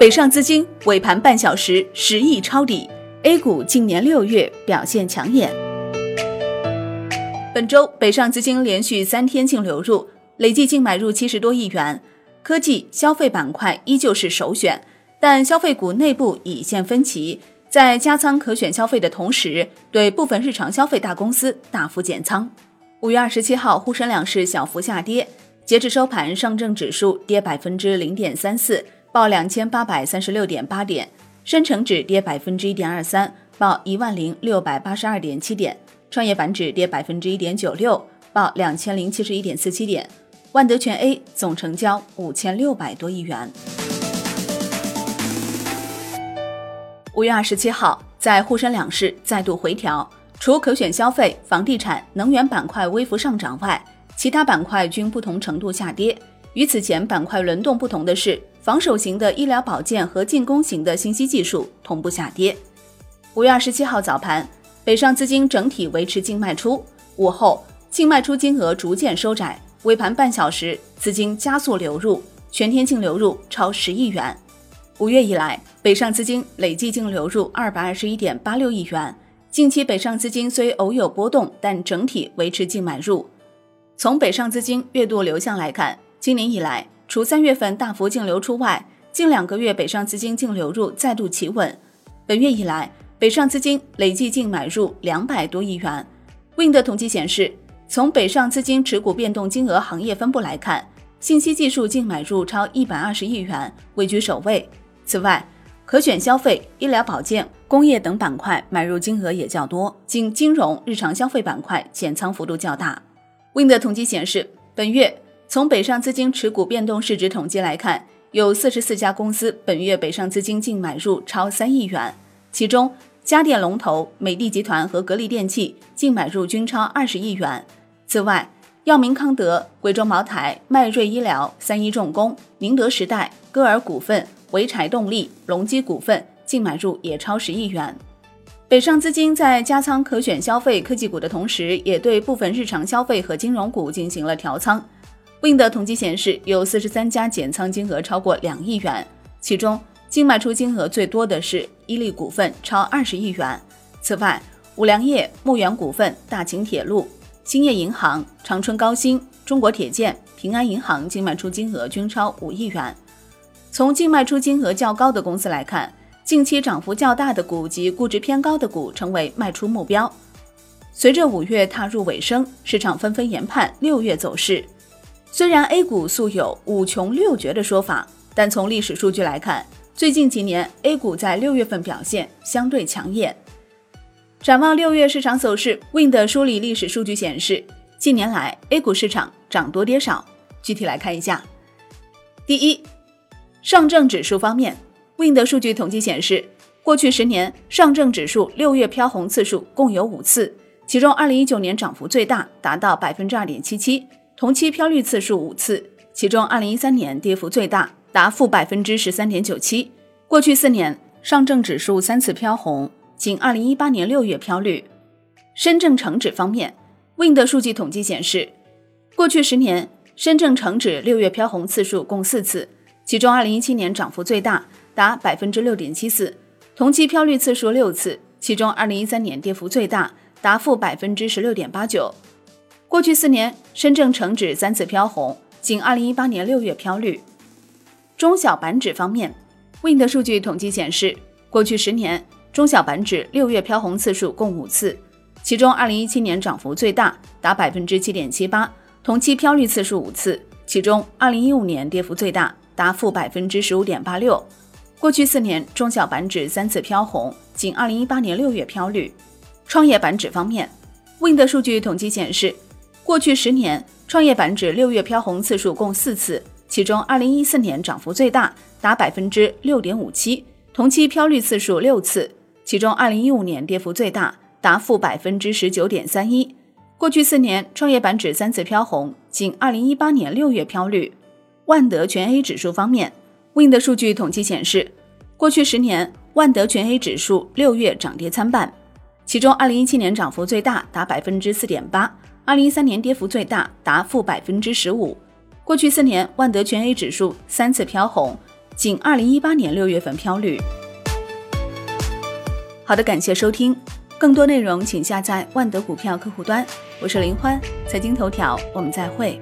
北上资金尾盘半小时十亿抄底，A 股近年六月表现抢眼。本周北上资金连续三天净流入，累计净买入七十多亿元，科技、消费板块依旧是首选，但消费股内部已现分歧，在加仓可选消费的同时，对部分日常消费大公司大幅减仓。五月二十七号，沪深两市小幅下跌，截至收盘，上证指数跌百分之零点三四。报两千八百三十六点八点，深成指跌百分之一点二三，报一万零六百八十二点七点；创业板指跌百分之一点九六，报两千零七十一点四七点。万德全 A 总成交五千六百多亿元。五月二十七号，在沪深两市再度回调，除可选消费、房地产、能源板块微幅上涨外，其他板块均不同程度下跌。与此前板块轮动不同的是。防守型的医疗保健和进攻型的信息技术同步下跌。五月二十七号早盘，北上资金整体维持净卖出，午后净卖出金额逐渐收窄，尾盘半小时资金加速流入，全天净流入超十亿元。五月以来，北上资金累计净流入二百二十一点八六亿元。近期北上资金虽偶有波动，但整体维持净买入。从北上资金月度流向来看，今年以来。除三月份大幅净流出外，近两个月北上资金净流入再度企稳。本月以来，北上资金累计净买入两百多亿元。Wind 统计显示，从北上资金持股变动金额行业分布来看，信息技术净买入超一百二十亿元，位居首位。此外，可选消费、医疗保健、工业等板块买入金额也较多，仅金融、日常消费板块减仓幅度较大。Wind 统计显示，本月。从北上资金持股变动市值统计来看，有四十四家公司本月北上资金净买入超三亿元，其中家电龙头美的集团和格力电器净买入均超二十亿元。此外，药明康德、贵州茅台、迈瑞医疗、三一重工、宁德时代、歌尔股份、潍柴动力、隆基股份净买入也超十亿元。北上资金在加仓可选消费科技股的同时，也对部分日常消费和金融股进行了调仓。Wind 统计显示，有四十三家减仓金额超过两亿元，其中净卖出金额最多的是伊利股份，超二十亿元。此外，五粮液、牧原股份、大秦铁路、兴业银行、长春高新、中国铁建、平安银行净卖出金额均超五亿元。从净卖出金额较高的公司来看，近期涨幅较大的股及估值偏高的股成为卖出目标。随着五月踏入尾声，市场纷纷研判六月走势。虽然 A 股素有“五穷六绝”的说法，但从历史数据来看，最近几年 A 股在六月份表现相对抢眼。展望六月市场走势，Wind 梳理历史数据显示，近年来 A 股市场涨多跌少。具体来看一下，第一，上证指数方面，Wind 数据统计显示，过去十年上证指数六月飘红次数共有五次，其中二零一九年涨幅最大，达到百分之二点七七。同期飘绿次数五次，其中二零一三年跌幅最大，达负百分之十三点九七。过去四年，上证指数三次飘红，仅二零一八年六月飘绿。深证成指方面，Wind 数据统计显示，过去十年深证成指六月飘红次数共四次，其中二零一七年涨幅最大，达百分之六点七四。同期飘绿次数六次，其中二零一三年跌幅最大，达负百分之十六点八九。过去四年，深证成指三次飘红，仅二零一八年六月飘绿。中小板指方面，Wind 数据统计显示，过去十年中小板指六月飘红次数共五次，其中二零一七年涨幅最大，达百分之七点七八，同期飘绿次数五次，其中二零一五年跌幅最大，达负百分之十五点八六。过去四年中小板指三次飘红，仅二零一八年六月飘绿。创业板指方面，Wind 数据统计显示。过去十年，创业板指六月飘红次数共四次，其中二零一四年涨幅最大，达百分之六点五七，同期飘绿次数六次，其中二零一五年跌幅最大，达负百分之十九点三一。过去四年，创业板指三次飘红，仅二零一八年六月飘绿。万德全 A 指数方面，Wind 数据统计显示，过去十年，万德全 A 指数六月涨跌参半，其中二零一七年涨幅最大，达百分之四点八。二零一三年跌幅最大，达负百分之十五。过去四年，万德全 A 指数三次飘红，仅二零一八年六月份飘绿。好的，感谢收听，更多内容请下载万德股票客户端。我是林欢，财经头条，我们再会。